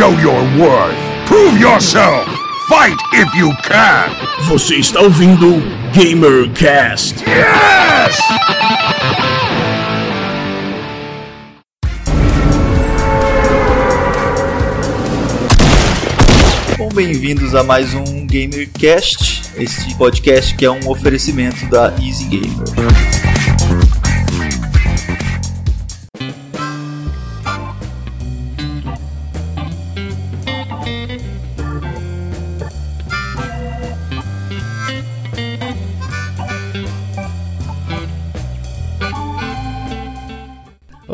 show your worth. Prove yourself. Fight if you can. Você está ouvindo GamerCast. Yes! Bom, bem-vindos a mais um GamerCast, esse podcast que é um oferecimento da Easy Gamer.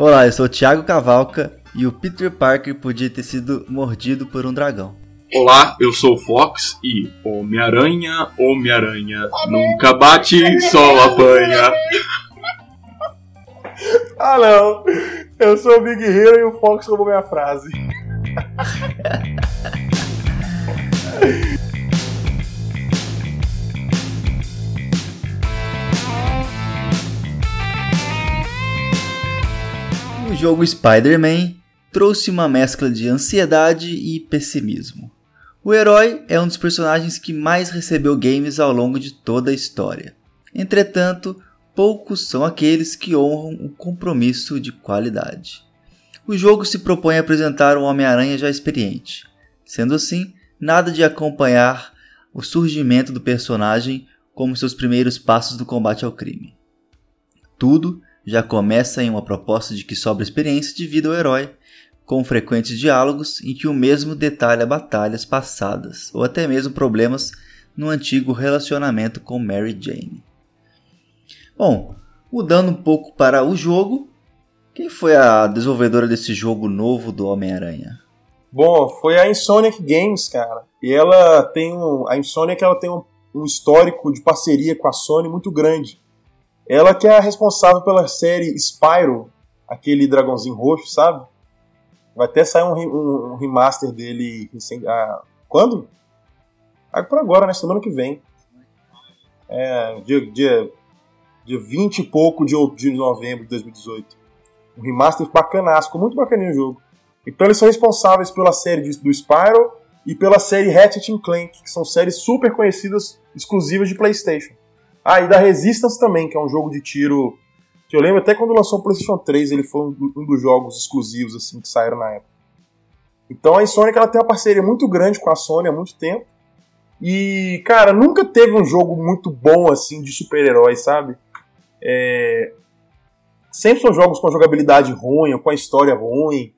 Olá, eu sou o Thiago Cavalca e o Peter Parker podia ter sido mordido por um dragão. Olá, eu sou o Fox e Homem-Aranha, Homem-Aranha, nunca bate, só apanha. Ah não! Eu sou o Big Hero e o Fox roubou minha frase. Jogo Spider-Man trouxe uma mescla de ansiedade e pessimismo. O herói é um dos personagens que mais recebeu games ao longo de toda a história. Entretanto, poucos são aqueles que honram o compromisso de qualidade. O jogo se propõe a apresentar um Homem-Aranha já experiente. Sendo assim, nada de acompanhar o surgimento do personagem como seus primeiros passos do combate ao crime. Tudo já começa em uma proposta de que sobra experiência de vida ao herói, com frequentes diálogos em que o mesmo detalha batalhas passadas ou até mesmo problemas no antigo relacionamento com Mary Jane. Bom, mudando um pouco para o jogo, quem foi a desenvolvedora desse jogo novo do Homem-Aranha? Bom, foi a Insomniac Games, cara. E ela tem um. A Insomniac ela tem um, um histórico de parceria com a Sony muito grande. Ela que é a responsável pela série Spyro, aquele dragãozinho roxo, sabe? Vai até sair um, um, um remaster dele ah, quando? Ah, por agora, né? Semana que vem. É, dia, dia, dia 20 e pouco de, de novembro de 2018. Um remaster bacanaço, ficou muito bacaninho o jogo. Então eles são responsáveis pela série de, do Spyro e pela série Ratchet Clank, que são séries super conhecidas, exclusivas de PlayStation. Ah, e da Resistance também, que é um jogo de tiro que eu lembro até quando lançou o PlayStation 3, ele foi um, dos jogos exclusivos assim que saíram na época. Então a Insomniac ela tem uma parceria muito grande com a Sony há muito tempo. E, cara, nunca teve um jogo muito bom assim de super-heróis, sabe? É... Sempre são jogos com jogabilidade ruim, com a história ruim.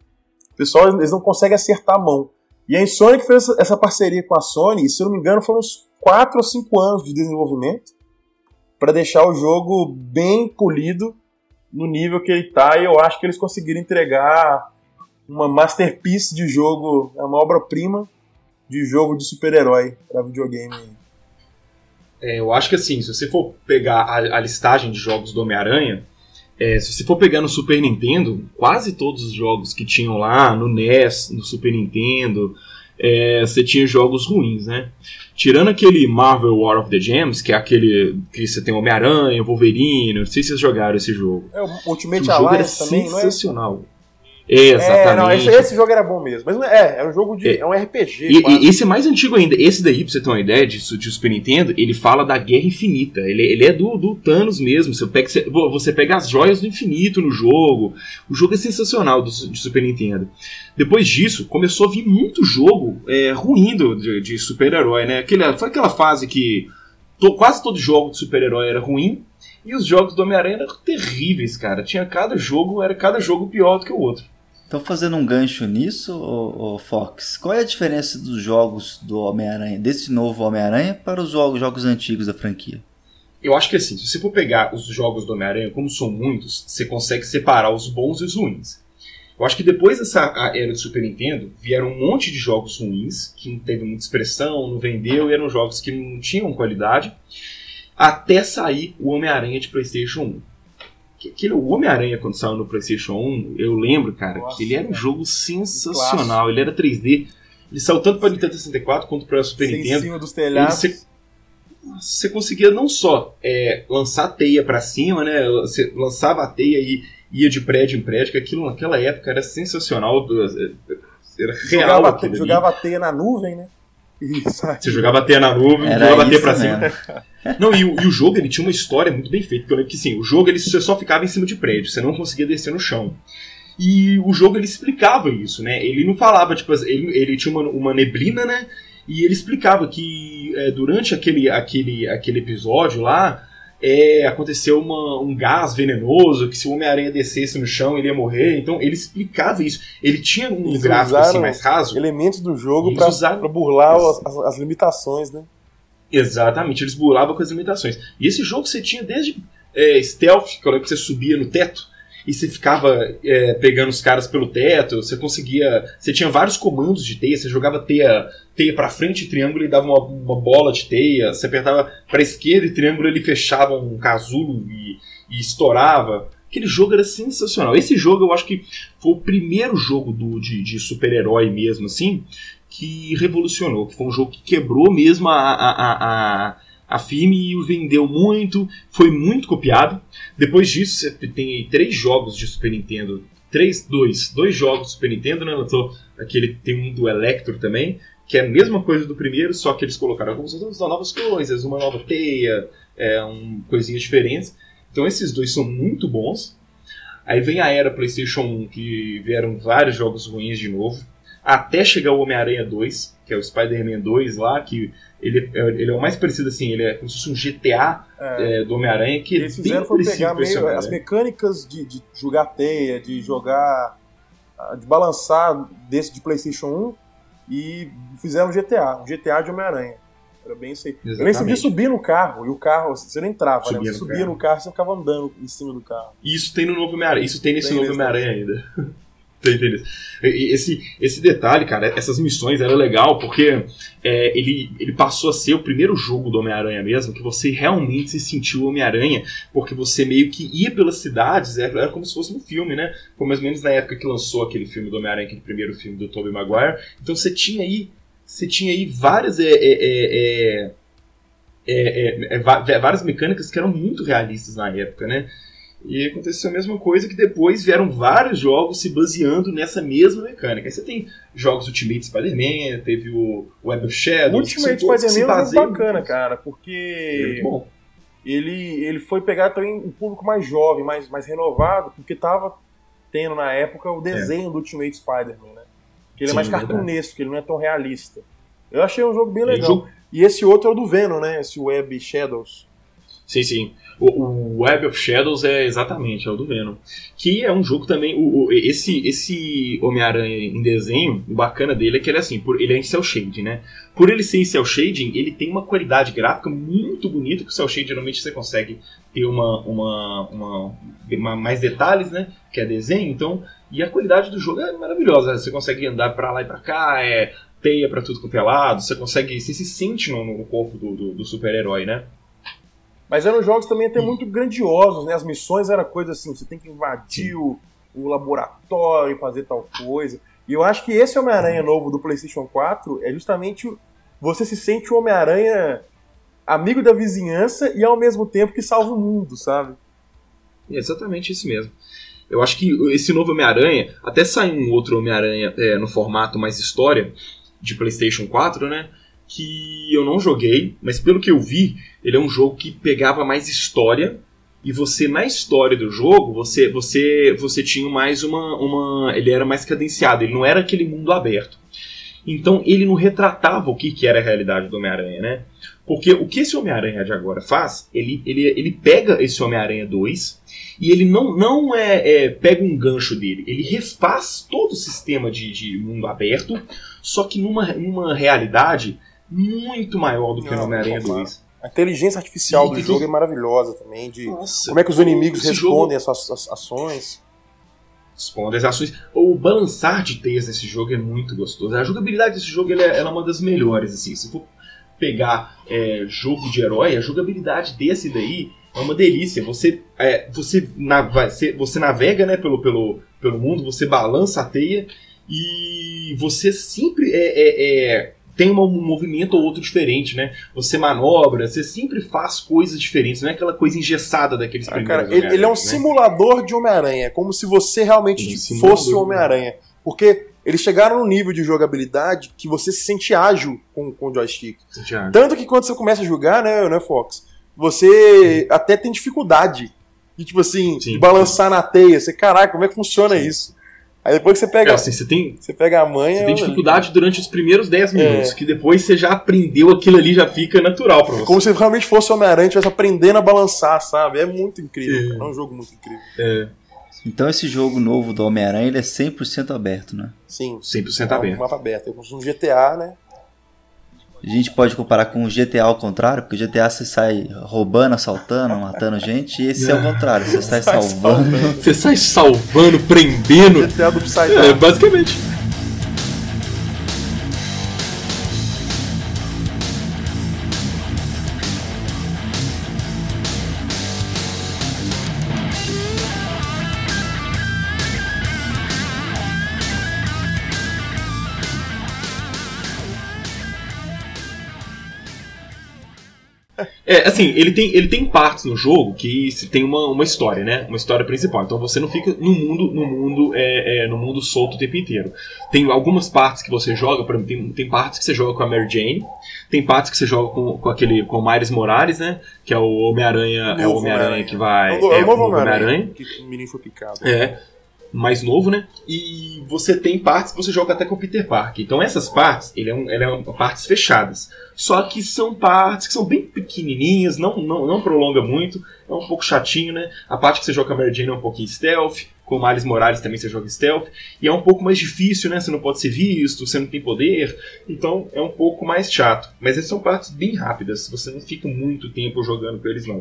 O pessoal eles não conseguem acertar a mão. E a Insomniac fez essa parceria com a Sony, e se eu não me engano foram uns 4 ou 5 anos de desenvolvimento para deixar o jogo bem polido no nível que ele está. E eu acho que eles conseguiram entregar uma masterpiece de jogo, é uma obra-prima de jogo de super-herói para videogame. É, eu acho que assim, se você for pegar a, a listagem de jogos do Homem-Aranha, é, se você for pegar no Super Nintendo, quase todos os jogos que tinham lá no NES, no Super Nintendo, é, você tinha jogos ruins, né? Tirando aquele Marvel War of the Gems, que é aquele que você tem Homem-Aranha, Wolverine, não sei se vocês jogaram esse jogo. É o Ultimate Alliance também, sensacional. É? Exatamente. É, não, esse, esse, jogo era bom mesmo. Mas é, é um jogo de. É, é um RPG. E, e, esse é mais antigo ainda. Esse daí, pra você ter uma ideia disso, de Super Nintendo, ele fala da Guerra Infinita. Ele, ele é do, do Thanos mesmo. Você pega, você pega as joias do infinito no jogo. O jogo é sensacional do, de Super Nintendo. Depois disso, começou a vir muito jogo é, ruim do, de, de super-herói, né? Aquela, foi aquela fase que to, quase todo jogo de super-herói era ruim. E os jogos do Homem-Aranha eram terríveis, cara. Tinha cada jogo, era cada jogo pior do que o outro. Então, fazendo um gancho nisso, ô, ô Fox, qual é a diferença dos jogos do Homem-Aranha, desse novo Homem-Aranha, para os jogos, jogos antigos da franquia? Eu acho que assim, se você for pegar os jogos do Homem-Aranha, como são muitos, você consegue separar os bons e os ruins. Eu acho que depois dessa era do Super Nintendo, vieram um monte de jogos ruins, que não teve muita expressão, não vendeu, e eram jogos que não tinham qualidade, até sair o Homem-Aranha de PlayStation 1. Aquele, o Homem-Aranha, quando saiu no PlayStation 1, eu lembro, cara, Nossa, que ele era um jogo sensacional. Um ele era 3D. Ele saiu tanto para Nintendo 64 quanto para Super Sem Nintendo. Em cima dos telhados. Você, você conseguia não só é, lançar teia para cima, né? Você lançava a teia e ia de prédio em prédio, que aquilo naquela época era sensacional. era real. Jogava, jogava teia na nuvem, né? Isso aí. Você jogava teia na nuvem, Era jogava teia pra mesmo. cima. Não, e o, e o jogo ele tinha uma história muito bem feita. Porque eu lembro que sim, o jogo ele, você só ficava em cima de prédio, você não conseguia descer no chão. E o jogo ele explicava isso, né? Ele não falava, tipo, ele, ele tinha uma, uma neblina, né? E ele explicava que é, durante aquele, aquele, aquele episódio lá, é, aconteceu uma- um gás venenoso, que se o Homem-Aranha descesse no chão ele ia morrer. Então ele explicava isso. Ele tinha um Eles gráfico assim mais raso. Elementos do jogo pra, usaram- burlar as, as- as limitações, né? Exatamente, eles burlavam com as limitações. E esse jogo você tinha desde é, stealth, que você subia no teto e você ficava é, pegando os caras pelo teto, você conseguia. Você tinha vários comandos de teia, você jogava teia, teia pra frente, triângulo e dava uma, uma bola de teia, você apertava pra esquerda e triângulo ele fechava um casulo e, e estourava. Aquele jogo era sensacional. Esse jogo eu acho que foi o primeiro jogo do, de, de super-herói mesmo, assim, que revolucionou, que foi um jogo que quebrou mesmo a, a, a, a, a firme e vendeu muito, foi muito copiado. Depois disso, você tem aí três jogos de Super Nintendo, três, dois, dois jogos do Super Nintendo, né? Lançou aquele, tem um do Electro também, que é a mesma coisa do primeiro, só que eles colocaram algumas novas coisas, uma nova teia, é, um, coisinhas diferentes. Então esses dois são muito bons. Aí vem a era PlayStation 1, que vieram vários jogos ruins de novo até chegar o Homem-Aranha 2, que é o Spider-Man 2 lá, que ele, é- ele é o mais parecido assim, ele é como se fosse um GTA É. é, do Homem-Aranha, que Eles é bem fizeram foi pegar meio as mecânicas de, de jogar teia, de jogar. ah, de balançar desse de PlayStation 1 e fizeram um GTA, um GTA de Homem-Aranha. Era bem isso aí. Eu nem sabia Exatamente. subir no carro, e o carro, você não entrava, né? Subia Você no subia carro. no carro e você ficava andando em cima do carro. E Isso tem no novo Homem-Aranha, isso tem nesse Tem novo Homem-Aranha ainda. Tá? E- e Esse, esse detalhe, cara, essas missões era legal porque é, ele, ele passou a ser o primeiro jogo do Homem-Aranha mesmo, que você realmente se sentiu Homem-Aranha, porque você meio que ia pelas cidades, era, como se fosse um filme, né? Foi mais ou menos na época que lançou aquele filme do Homem-Aranha, aquele primeiro filme do Tobey Maguire. Então você tinha aí, você tinha aí várias. é, é, é, é, é, é, várias mecânicas que eram muito realistas na época, né? E aconteceu a mesma coisa que depois vieram vários jogos se baseando nessa mesma mecânica. Aí você tem jogos Ultimate Spider-Man, teve o Web of O Shadows. são Ultimate Spider-Man é bacana, cara, É porque bom. ele, ele foi pegar também um público mais jovem, mais, mais renovado, porque tava tendo na época o desenho do Ultimate Spider-Man, né? Que ele é Sim, mais verdade. cartunesco, que ele não é tão realista. Eu achei um jogo bem É, legal. jogo- E esse outro é o do Venom, né? Esse Web Shadows. Sim, sim. O, o Web of Shadows é exatamente, é o do Venom. Que é um jogo também. O, o- esse esse Homem-Aranha em desenho, o bacana dele é que ele é assim, por, ele é em cel shading, né? Por ele ser em cel shading, ele tem uma qualidade gráfica muito bonita, que o cel shading geralmente você consegue ter uma, uma, uma, uma- mais detalhes, né? Que é desenho, então. E a qualidade do jogo é maravilhosa. Você consegue andar pra lá e pra cá, é teia pra tudo quanto é lado, você consegue. Você se sente no, no corpo do, do- do super-herói, né? Mas eram jogos também até muito grandiosos, né? As missões era coisa assim, você tem que invadir o, o laboratório e fazer tal coisa. E eu acho que esse Homem-Aranha novo do PlayStation 4 é justamente você se sente o Homem-Aranha amigo da vizinhança e ao mesmo tempo que salva o mundo, sabe? É exatamente isso mesmo. Eu acho que esse novo Homem-Aranha, até sair um outro Homem-Aranha é, no formato mais história, de PlayStation 4, né? Que eu não joguei, mas pelo que eu vi, ele é um jogo que pegava mais história. E você, na história do jogo, você você você tinha mais uma, uma. Ele era mais cadenciado, ele não era aquele mundo aberto. Então ele não retratava o que, que era a realidade do Homem-Aranha, né? Porque o que esse Homem-Aranha de agora faz, ele, ele, ele pega esse Homem-Aranha 2 e ele não, não é, é, pega um gancho dele, ele refaz todo o sistema de, de mundo aberto, só que numa, numa realidade muito maior do que no Homem-Aranha não, 2. A inteligência artificial E do jogo é maravilhosa também, de Nossa, como é que os inimigos respondem às suas às ações. Responde as ações. O balançar de teias nesse jogo é muito gostoso. A jogabilidade desse jogo é, é uma das melhores. Assim. Se for pegar é, jogo de herói, a jogabilidade desse daí é uma delícia. Você, é, você, na- vai- você, você navega né, pelo, pelo, pelo mundo, você balança a teia e você sempre é, é, é, tem um movimento ou outro diferente, né? Você manobra, você sempre faz coisas diferentes, não é aquela coisa engessada daqueles Ah, primeiros cara, ele, ele é um né? simulador de Homem-Aranha, é como se você realmente Um fosse o de Homem-Aranha. Porque eles chegaram num nível de jogabilidade que você se sente ágil com, com o joystick. Tanto que quando você começa a jogar, né, né, Fox? Você até tem dificuldade de, tipo assim, Sim. de balançar na teia. Você, caraca, como é que funciona isso? Aí depois que você É, pega, assim, você tem, você pega a manha. você tem dificuldade durante os primeiros 10 minutos, É. que depois você já aprendeu aquilo ali, já fica natural pra você. Como se realmente fosse o Homem-Aranha estivesse aprendendo a balançar, sabe? É muito incrível. É. cara. É um jogo muito incrível. É, Então esse jogo novo do Homem-Aranha ele é 100% aberto, né? Sim. 100% É um aberto. mapa aberto. Eu consumo GTA, né? A gente pode comparar com o GTA ao contrário, porque o GTA você sai roubando, assaltando, matando gente, e esse é o contrário, você sai Sai salvando. Você sai salvando, prendendo. GTA do Upside É, basicamente. É, assim, ele tem, ele tem partes no jogo que se tem uma, uma história, né? Uma história principal. Então você não fica no mundo, no mundo, é, é, no mundo solto o tempo inteiro. Tem algumas partes que você joga, por exemplo, tem, tem partes que você joga com a Mary Jane, tem partes que você joga com, com aquele com o Miles Morales, né? Que é o Homem-Aranha, é o Homem-Aranha que vai. É o é, novo. Homem-Aranha. Que o menino foi picado. É. Mais novo, né? E você tem partes que você joga até com o Peter Parker. Então essas partes, ele é, um, ele é um- partes fechadas. Só que são partes que são bem pequenininhas, não, não, não prolonga muito, é um pouco chatinho, né? A parte que você joga com a Mary Jane é um pouquinho stealth, com o Miles Morales também você joga stealth, e é um pouco mais difícil, né? Você não pode ser visto, você não tem poder, então é um pouco mais chato. Mas essas são partes bem rápidas, você não fica muito tempo jogando com eles não.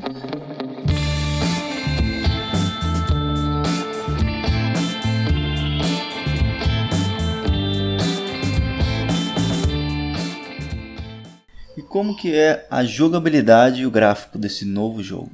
Como que é a jogabilidade e o gráfico desse novo jogo?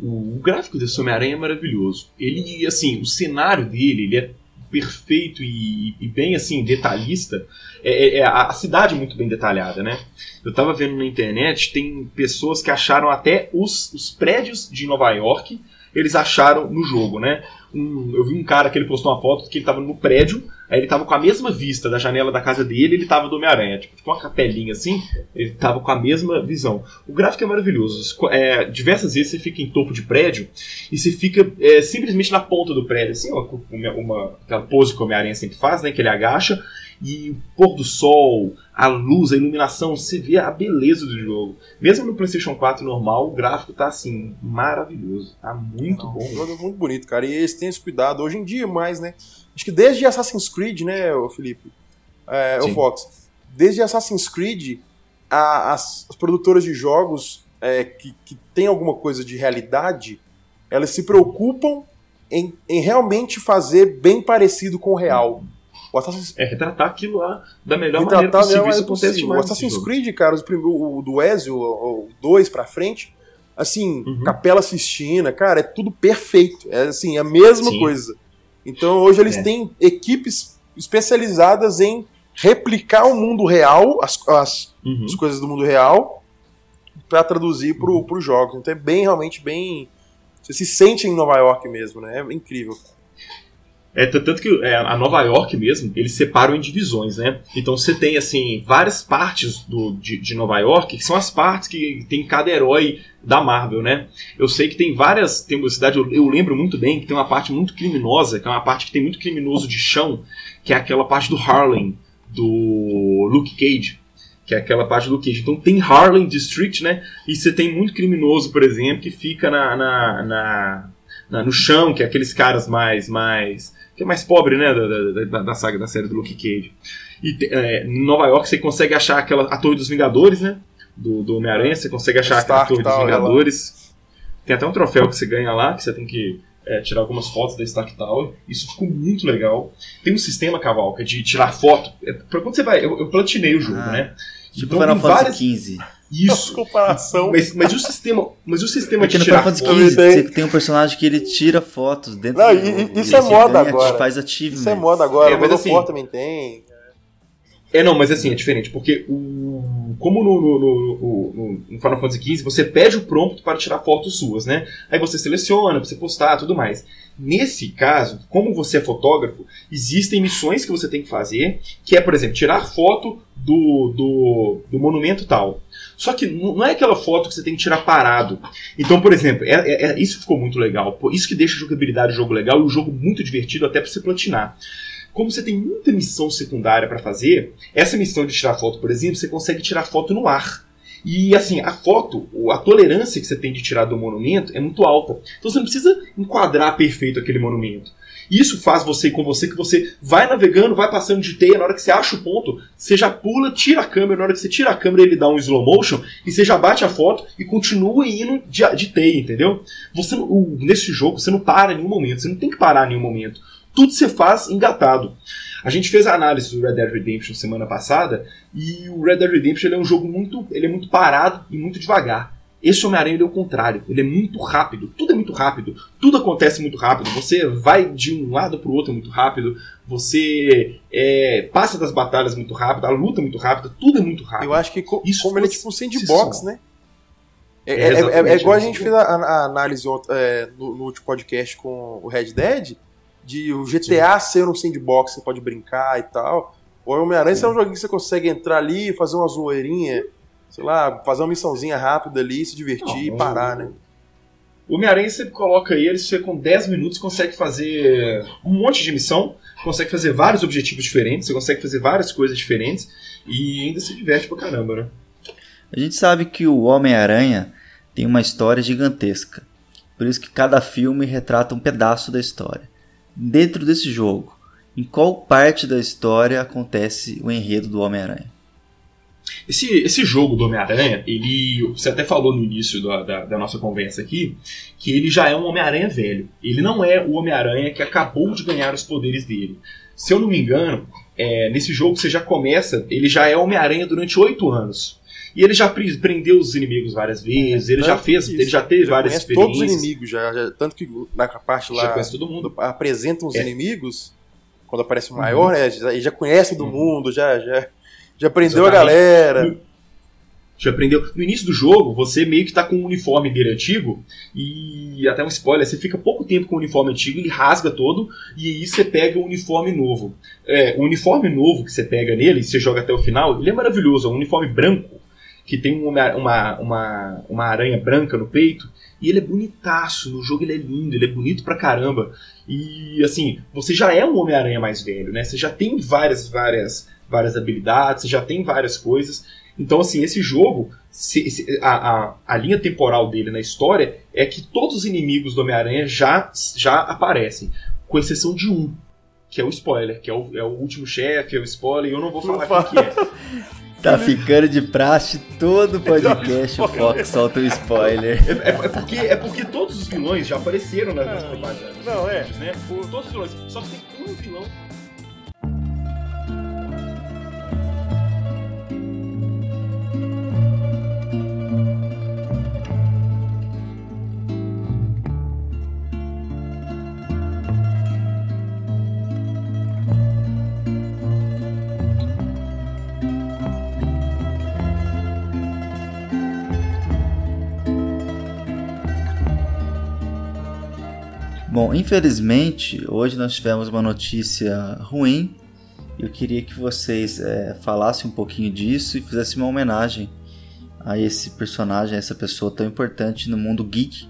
O, gráfico desse Homem-Aranha é maravilhoso. Ele, assim, o cenário dele, ele é perfeito e, e bem, assim, detalhista. É, é- é a cidade é muito bem detalhada, né? Eu tava vendo na internet, tem pessoas que acharam até os, os prédios de Nova York, eles acharam no jogo, né? Um- eu vi um cara que ele postou uma foto que ele tava no prédio, aí ele tava com a mesma vista da janela da casa dele, ele tava do Homem-Aranha, tipo, tipo uma capelinha assim, ele tava com a mesma visão. O gráfico é maravilhoso. É, diversas vezes você fica em topo de prédio e você fica é, simplesmente na ponta do prédio, assim, uma, uma, uma- pose que o Homem-Aranha sempre faz, né? Que ele agacha, e o pôr do sol, a luz, a iluminação, você vê a beleza do jogo. Mesmo no PlayStation 4 normal, o gráfico tá assim, maravilhoso. Tá muito bom. O jogo é muito bonito, cara. E eles têm esse cuidado. Hoje em dia, mais, né? Acho que desde Assassin's Creed, né, Felipe? É, o. Fox. Desde Assassin's Creed, a- as, as produtoras de jogos é, que, que tem alguma coisa de realidade, elas se preocupam em, em realmente fazer bem parecido com o real. O Assassin's É retratar aquilo lá da melhor Retratar maneira possível. melhor acontece possível. O Assassin's jogo. Creed, cara, os o, o do Ezio, o 2 pra frente, assim, Uhum. Capela Sistina, cara, é tudo perfeito. É assim, a mesma Sim. coisa. Então hoje eles É. têm equipes especializadas em replicar o mundo real, as, as, Uhum. as coisas do mundo real, pra traduzir pro, pro jogos. Então é bem, realmente, bem. Você se sente em Nova York mesmo, né? É incrível. É, tanto que é, a Nova York mesmo, eles separam em divisões, né? Então você tem, assim, várias partes do, de, de Nova York, que são as partes que tem cada herói da Marvel, né? Eu sei que tem várias, tem uma cidade, eu, eu lembro muito bem, que tem uma parte muito criminosa, que é uma parte que tem muito criminoso de chão, que é aquela parte do Harlem, do Luke Cage. Que é aquela parte do Cage. Então tem Harlem District, né? E você tem muito criminoso, por exemplo, que fica na, na, na- na- no chão, que é aqueles caras mais. mais que é mais pobre, né? Da, da- da- saga da série do Luke Cage. E é, em Nova York você consegue achar aquela, a Torre dos Vingadores, né? Do, do Homem-Aranha, você consegue achar aquela Stark Torre dos ela- Vingadores. Tem até um troféu que você ganha lá, que você tem que é, tirar algumas fotos da Stark Tower. Isso ficou muito legal. Tem um sistema, Cavalca, de tirar foto. É, quando você vai. Eu, eu platinei o jogo, Ah, né? Tipo Então Final Fantasy várias- XV. Isso. comparação. Mas, mas o sistema. Mas o sistema Porque de no Final tirar Fantasy foto. XV Tem. você tem um personagem que ele tira fotos dentro Não, do e- jogo, isso é moda ganha, agora. Faz achievement. Isso é moda agora, É, o mas assim- também tem. É, não, mas assim, é diferente, porque o. Como no, no, no, no Final Fantasy XV, você pede o prompt para tirar fotos suas, né? Aí você seleciona você postar tudo mais. Nesse caso, como você é fotógrafo, existem missões que você tem que fazer, que é, por exemplo, tirar foto do, do, do monumento tal. Só que não é aquela foto que você tem que tirar parado. Então, por exemplo, é, é, é isso ficou muito legal. Isso que deixa a jogabilidade do jogo legal e o jogo muito divertido até para você platinar. Como você tem muita missão secundária para fazer, essa missão de tirar foto, por exemplo, você consegue tirar foto no ar. E assim, a foto, a tolerância que você tem de tirar do monumento é muito alta. Então você não precisa enquadrar perfeito aquele monumento. Isso faz você com você que você vai navegando, vai passando de teia, na hora que você acha o ponto, você já pula, tira a câmera, na hora que você tira a câmera ele dá um slow motion e você já bate a foto e continua indo de, de teia, entendeu? Você o, nesse jogo você não para em nenhum momento, você não tem que parar em nenhum momento. Tudo você faz engatado. A gente fez a análise do Red Dead Redemption semana passada e o Red Dead Redemption é um jogo muito, ele é muito parado e muito devagar. Esse Homem-Aranha é o contrário, ele é muito rápido, tudo é muito rápido, tudo acontece muito rápido, você vai de um lado para o outro muito rápido, você é, passa das batalhas muito rápido, a luta é muito rápida, tudo é muito rápido. Eu acho que co Isso como ele é tipo um sandbox, né? É, é, é, é, igual a gente fez a, a análise no, no, último podcast com o Red Dead, de o GTA Sim. ser um sandbox, você pode brincar e tal. O Homem-Aranha é um joguinho que você consegue entrar ali, fazer uma zoeirinha, sei lá, fazer uma missãozinha rápida ali, se divertir não, e parar, né? O Homem-Aranha você coloca ele, você com 10 minutos consegue fazer um monte de missão, consegue fazer vários objetivos diferentes, você consegue fazer várias coisas diferentes e ainda se diverte pra caramba, né? A gente sabe que o Homem-Aranha tem uma história gigantesca. Por isso que cada filme retrata um pedaço da história dentro desse jogo, em qual parte da história acontece o enredo do Homem-Aranha? Esse, esse jogo do Homem-Aranha, ele. Você até falou no início da, da, da nossa conversa aqui, que ele já é um Homem-Aranha velho. Ele não é o Homem-Aranha que acabou de ganhar os poderes dele. Se eu não me engano, é, nesse jogo você já começa, ele já é Homem-Aranha durante oito anos. E ele já prendeu os inimigos várias vezes, ele já fez, ele já teve já várias experiências. todos os inimigos, já, já, tanto que na parte lá. Já conhece todo mundo. Apresentam os é. inimigos, quando aparece o maior, uhum. né, já, já conhece do uhum. mundo, já, já, já prendeu Exatamente. a galera. Já aprendeu. No início do jogo, você meio que tá com o uniforme dele antigo, e até um spoiler, você fica pouco tempo com o uniforme antigo, ele rasga todo, e aí você pega o uniforme novo. É, o uniforme novo que você pega nele, e você joga até o final, ele é maravilhoso, é um uniforme branco, que tem uma, uma, uma, uma aranha branca no peito, e ele é bonitaço, no jogo ele é lindo, ele é bonito pra caramba. E assim, você já é um Homem-Aranha mais velho, né? Você já tem várias, várias, várias habilidades, você já tem várias coisas. Então, assim, esse jogo, se, se, a, a, a, linha temporal dele na história é que todos os inimigos do Homem-Aranha já, já aparecem, com exceção de um, que é o spoiler, que é o, é o último chefe, é o spoiler, e eu não vou falar o que é. Tá ficando de praxe todo podcast o Fox solta um spoiler. É, é, é, porque, é porque todos os vilões já apareceram nas não, propagandas. Não, é. Né? Todos os vilões. Só que tem um vilão Bom, infelizmente, hoje nós tivemos uma notícia ruim. Eu queria que vocês é, falassem um pouquinho disso e fizessem uma homenagem a esse personagem, a essa pessoa tão importante no mundo geek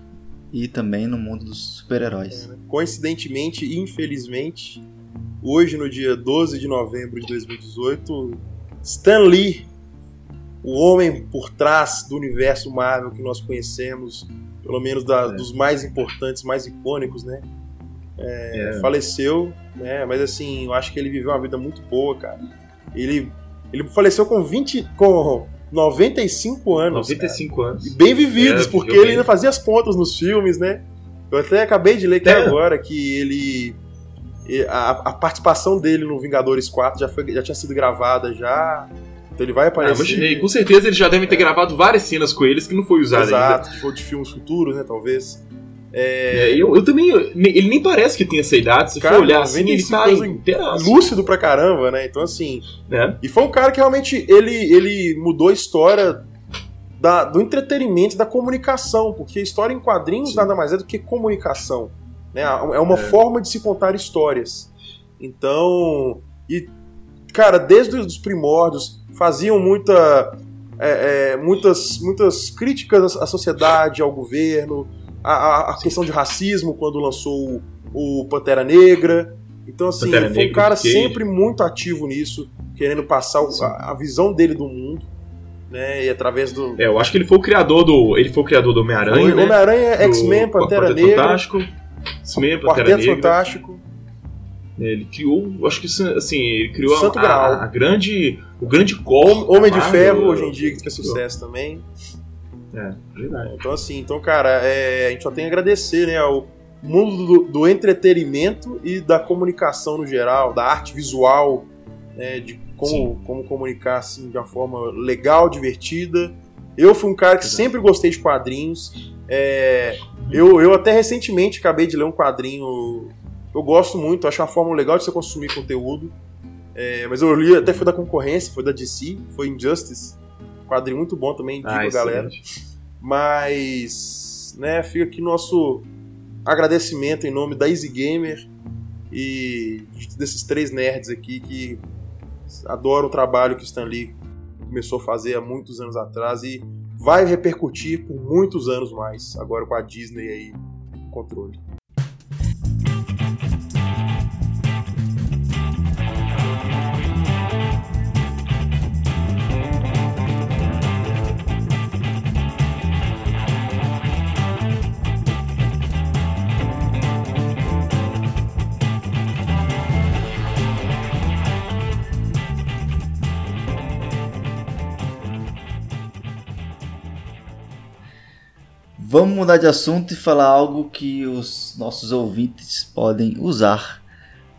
e também no mundo dos super-heróis. Coincidentemente e infelizmente, hoje, no dia 12 de novembro de 2018, Stan Lee, o homem por trás do universo Marvel que nós conhecemos, pelo menos da, é. dos mais importantes, mais icônicos, né? É, é. Faleceu, né? Mas assim, eu acho que ele viveu uma vida muito boa, cara. Ele, ele faleceu com 20. com 95 anos. 95 cara. anos. E bem vividos, é, porque ele ainda fazia as pontas nos filmes, né? Eu até acabei de ler aqui agora que ele. A, a, participação dele no Vingadores 4 já, foi, já tinha sido gravada já. Então ele vai aparecer. Ah, imaginei. Com certeza eles já devem ter é. gravado várias cenas com eles que não foi usado Exato, ainda. Exato, de filmes futuros, né? Talvez. É, É, eu, eu também. Ele nem parece que tem essa idade. Se Cara, for olhar assim, ele 95 tá inteiraço, lúcido pra caramba, né? Então, assim. né? E foi um cara que realmente ele, ele mudou a história da- do entretenimento, da comunicação, porque história em quadrinhos nada mais é do que comunicação. Né? É uma forma de se contar histórias. Então, e cara, desde os primórdios faziam muita, é, é, muitas, muitas críticas à sociedade, ao governo, a, a- a questão de racismo quando lançou o, o Pantera Negra. Então, assim, Pantera foi um cara sempre muito ativo nisso, querendo passar o- a, a visão dele do mundo, né? E através do. É, eu acho que ele foi o criador do. Ele foi o criador do Homem-Aranha. Né? Homem-Aranha, X-Men, Pantera Negra, Fantástico. X-Men, Pantera Quarteto Negra. Fantástico. Ele criou, acho que assim, ele criou Santo a, Graal. a, a grande, o grande call. Homem de Ferro, hoje em dia, que é sucesso também. É, verdade. Então, assim, então, cara, é, a gente só tem a agradecer, né, ao mundo do, do entretenimento e da comunicação no geral, da arte visual, né, de como, como comunicar, assim, de uma forma legal, divertida. Eu fui um cara que sempre gostei de quadrinhos. É, eu, eu até recentemente acabei de ler um quadrinho. Eu gosto muito, acho uma forma legal de você consumir conteúdo. É, mas eu li, até foi da concorrência, foi da DC, foi Injustice. Quadrinho muito bom também, digo Ah, a galera. Mas, né, fica aqui nosso agradecimento em nome da Easy Gamer e desses três nerds aqui que adoram o trabalho que o Stan Lee começou a fazer há muitos anos atrás e vai repercutir por muitos anos mais, agora com a Disney aí no controle. Vamos mudar de assunto e falar algo que os nossos ouvintes podem usar.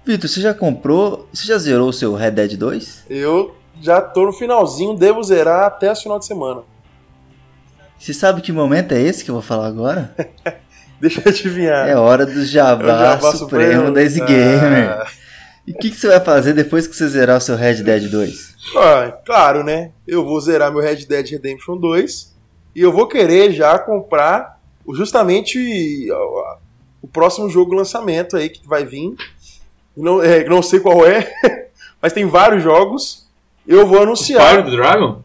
Vitor, você já comprou, você já zerou o seu Red Dead 2? Eu já tô no finalzinho, devo zerar até esse final de semana. Você sabe que momento é esse que eu vou falar agora? Deixa eu adivinhar. É hora do É o jabá, Jabá supremo da Easy Ah. Gamer. E o que, que você vai fazer depois que você zerar o seu Red Dead 2? Ah, claro, né? Eu vou zerar meu Red Dead Redemption 2 e eu vou querer já comprar justamente o próximo jogo lançamento aí que vai vir. Não, é, não sei qual é, mas tem vários jogos. Eu vou anunciar. Spyro the Dragon?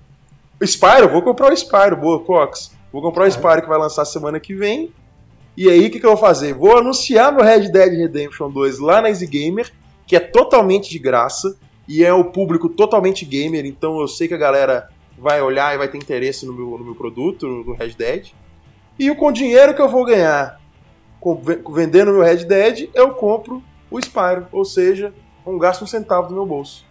Spyro, vou comprar o Spyro, boa, Cox. Vou comprar o Spyro que vai lançar semana que vem. E aí, o que, que eu vou fazer? Vou anunciar meu Red Dead Redemption 2 lá na Easy Gamer, que é totalmente de graça. E é o público totalmente gamer, então eu sei que a galera vai olhar e vai ter interesse no meu, no meu produto, no Red Dead. E com o dinheiro que eu vou ganhar vendendo meu Red Dead, eu compro o Spyro. Ou seja, não gasto um centavo do meu bolso.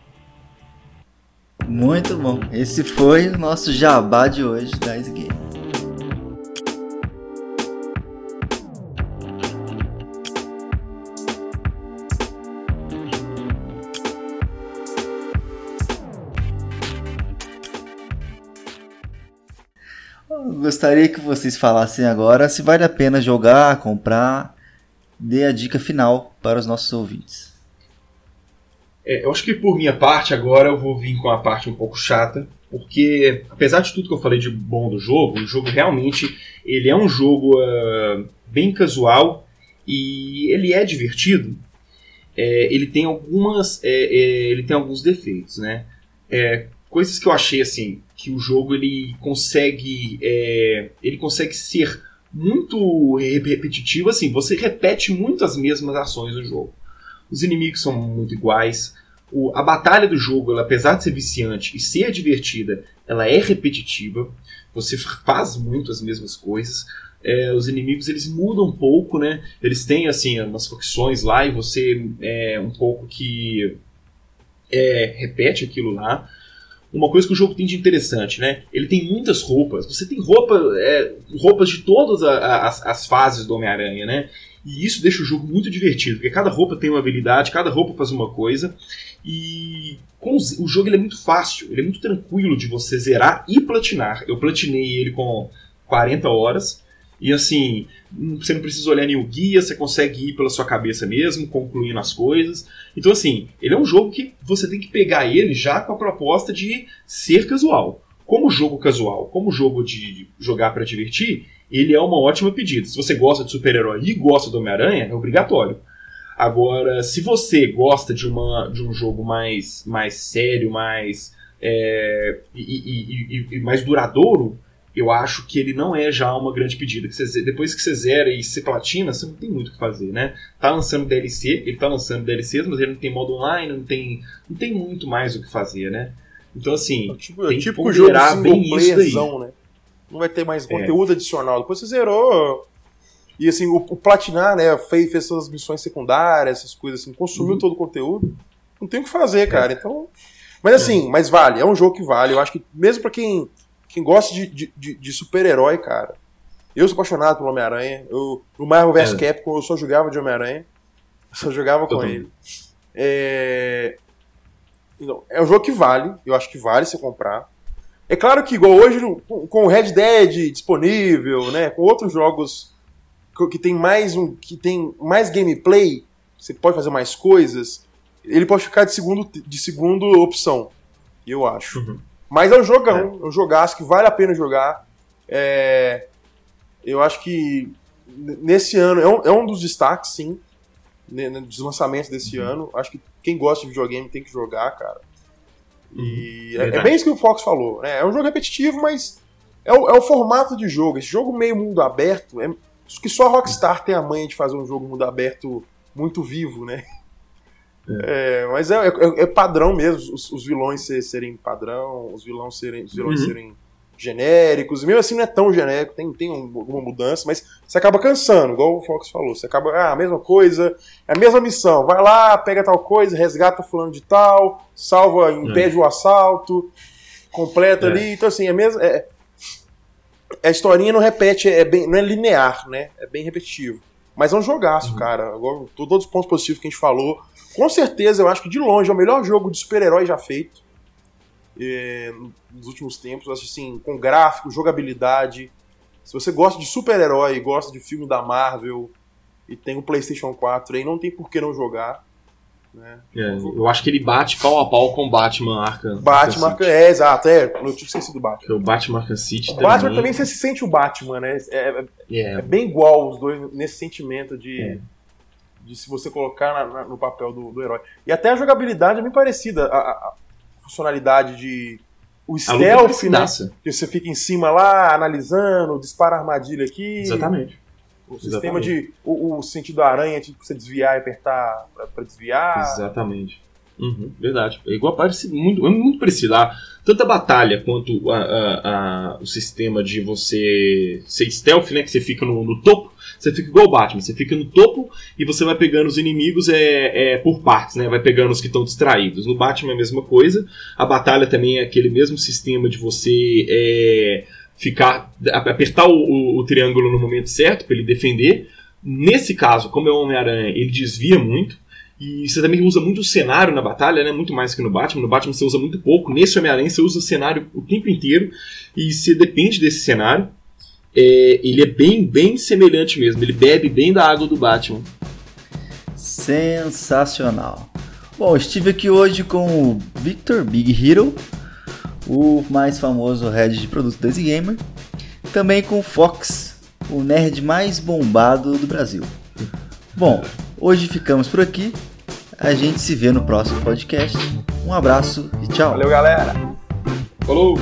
Muito bom. Esse foi o nosso jabá de hoje da Easy gostaria que vocês falassem agora se vale a pena jogar, comprar. Dê a dica final para os nossos ouvintes. É, eu acho que por minha parte agora eu vou vir com a parte um pouco chata, porque apesar de tudo que eu falei de bom do jogo, o jogo realmente ele é um jogo ah, bem casual e ele é divertido. É, ele tem algumas, é, é, ele tem alguns defeitos, né? Coisas que eu achei assim que o jogo ele consegue, é, ele consegue ser muito re- repetitivo, assim, você repete muito as mesmas ações do jogo. Os inimigos são muito iguais. O- a batalha do jogo, ela, apesar de ser viciante e ser divertida, ela é repetitiva. Você faz muito as mesmas coisas. É, os inimigos eles mudam um pouco, né? Eles têm assim umas facções lá e você é um pouco que é, repete aquilo lá. Uma coisa que o jogo tem de interessante, né? Ele tem muitas roupas. Você tem roupa, é, roupas de todas as, as fases do Homem-Aranha, né? E isso deixa o jogo muito divertido, porque cada roupa tem uma habilidade, cada roupa faz uma coisa. E com o jogo é muito fácil, ele é muito tranquilo de você zerar e platinar. Eu platinei ele com 40 horas. E assim, você não precisa olhar nenhum guia, você consegue ir pela sua cabeça mesmo, concluindo as coisas. Então, assim, ele é um jogo que você tem que pegar ele já com a proposta de ser casual. Como jogo casual, como jogo de jogar para divertir, ele é uma ótima pedida. Se você gosta de super-herói e gosta do Homem-Aranha, é obrigatório. Agora, se você gosta de, uma, de um jogo mais, mais sério, mais é, e, e, e, e, mais duradouro, eu acho que ele não é já uma grande pedida. Que você, depois que você zera e se platina, você não tem muito o que fazer, né? Tá lançando DLC, ele tá lançando DLCs, mas ele não tem modo online, não tem, não tem muito mais o que fazer, né? Então, assim, é tipo, é tem tipo que jogo bem isso aí. Né? Não vai ter mais é. conteúdo adicional. Depois você zerou. E assim, o, o platinar, né? Fez, fez suas missões secundárias, essas coisas assim, consumiu uhum. todo o conteúdo. Não tem o que fazer, cara. É. Então. Mas assim, é. mas vale, é um jogo que vale. Eu acho que mesmo para quem quem gosta de, de, de super-herói, cara. Eu sou apaixonado pelo Homem-Aranha. Eu, no Marvel vs é. Capcom eu só jogava de Homem-Aranha. Só jogava com ele. É... Então, é um jogo que vale. Eu acho que vale você comprar. É claro que, igual hoje, com o Red Dead disponível, né? Com outros jogos que tem mais um. que tem mais gameplay, você pode fazer mais coisas. Ele pode ficar de segundo, de segundo opção. Eu acho. Uhum. Mas é um jogão, é. é um jogaço que vale a pena jogar. É, eu acho que nesse ano é um, é um dos destaques, sim, dos lançamentos desse uhum. ano. Acho que quem gosta de videogame tem que jogar, cara. E uhum. é, é, bem isso que o Fox falou. Né? É um jogo repetitivo, mas é o, é o formato de jogo. Esse jogo meio mundo aberto, é, que só a Rockstar tem a manha de fazer um jogo mundo aberto muito vivo, né? É. mas é, é, é, padrão mesmo, os, os vilões serem padrão, os vilões serem, os vilões uhum. serem genéricos, mesmo assim não é tão genérico, tem, tem alguma mudança, mas você acaba cansando, igual o Fox falou, você acaba, ah, a mesma coisa, é a mesma missão, vai lá, pega tal coisa, resgata fulano de tal, salva, impede é. o assalto, completa é. ali, então assim, é mesmo, é, a historinha não repete, é bem, não é linear, né, é bem repetitivo, mas é um jogaço, uhum. cara, agora, todos os pontos positivos que a gente falou, com certeza, eu acho que de longe é o melhor jogo de super-herói já feito é, nos últimos tempos. Acho assim, com gráfico, jogabilidade. Se você gosta de super-herói, gosta de filme da Marvel e tem o PlayStation 4 aí, não tem por que não jogar. Né? É, eu acho que ele bate pau a pau com Batman Arkham. Batman Arkham, é, exato. É, eu tinha esquecido do Batman. O Batman Arkham City também. Batman também você se sente o Batman, né? É, é, é, é bem igual os dois nesse sentimento de é de se você colocar na, na, no papel do, do, herói. E até a jogabilidade é bem parecida. A, a, funcionalidade de. O stealth, né? Que você fica em cima lá, analisando, dispara a armadilha aqui. Exatamente. O sistema Exatamente. de. O, o, sentido aranha, tipo, você desviar e apertar para desviar. Exatamente. Uhum, verdade. É igual parecido, muito, é muito parecido. Ah, tanto a batalha quanto a, a, a, o sistema de você ser stealth, né? Que você fica no, no topo você fica igual o Batman, você fica no topo e você vai pegando os inimigos é, é por partes, né? Vai pegando os que estão distraídos. No Batman é a mesma coisa. A batalha também é aquele mesmo sistema de você é, ficar apertar o, o, o, triângulo no momento certo para ele defender. Nesse caso, como é o Homem-Aranha, ele desvia muito. E você também usa muito o cenário na batalha, né? Muito mais que no Batman. No Batman você usa muito pouco. Nesse Homem-Aranha você usa o cenário o tempo inteiro. E você depende desse cenário é, ele é bem, bem semelhante mesmo. Ele bebe bem da água do Batman. Sensacional. Bom, estive aqui hoje com o Victor Big Hero, o mais famoso head de produto da Gamer, também com o Fox, o nerd mais bombado do Brasil. Bom, hoje ficamos por aqui. A gente se vê no próximo podcast. Um abraço e tchau. Valeu, galera. Falou!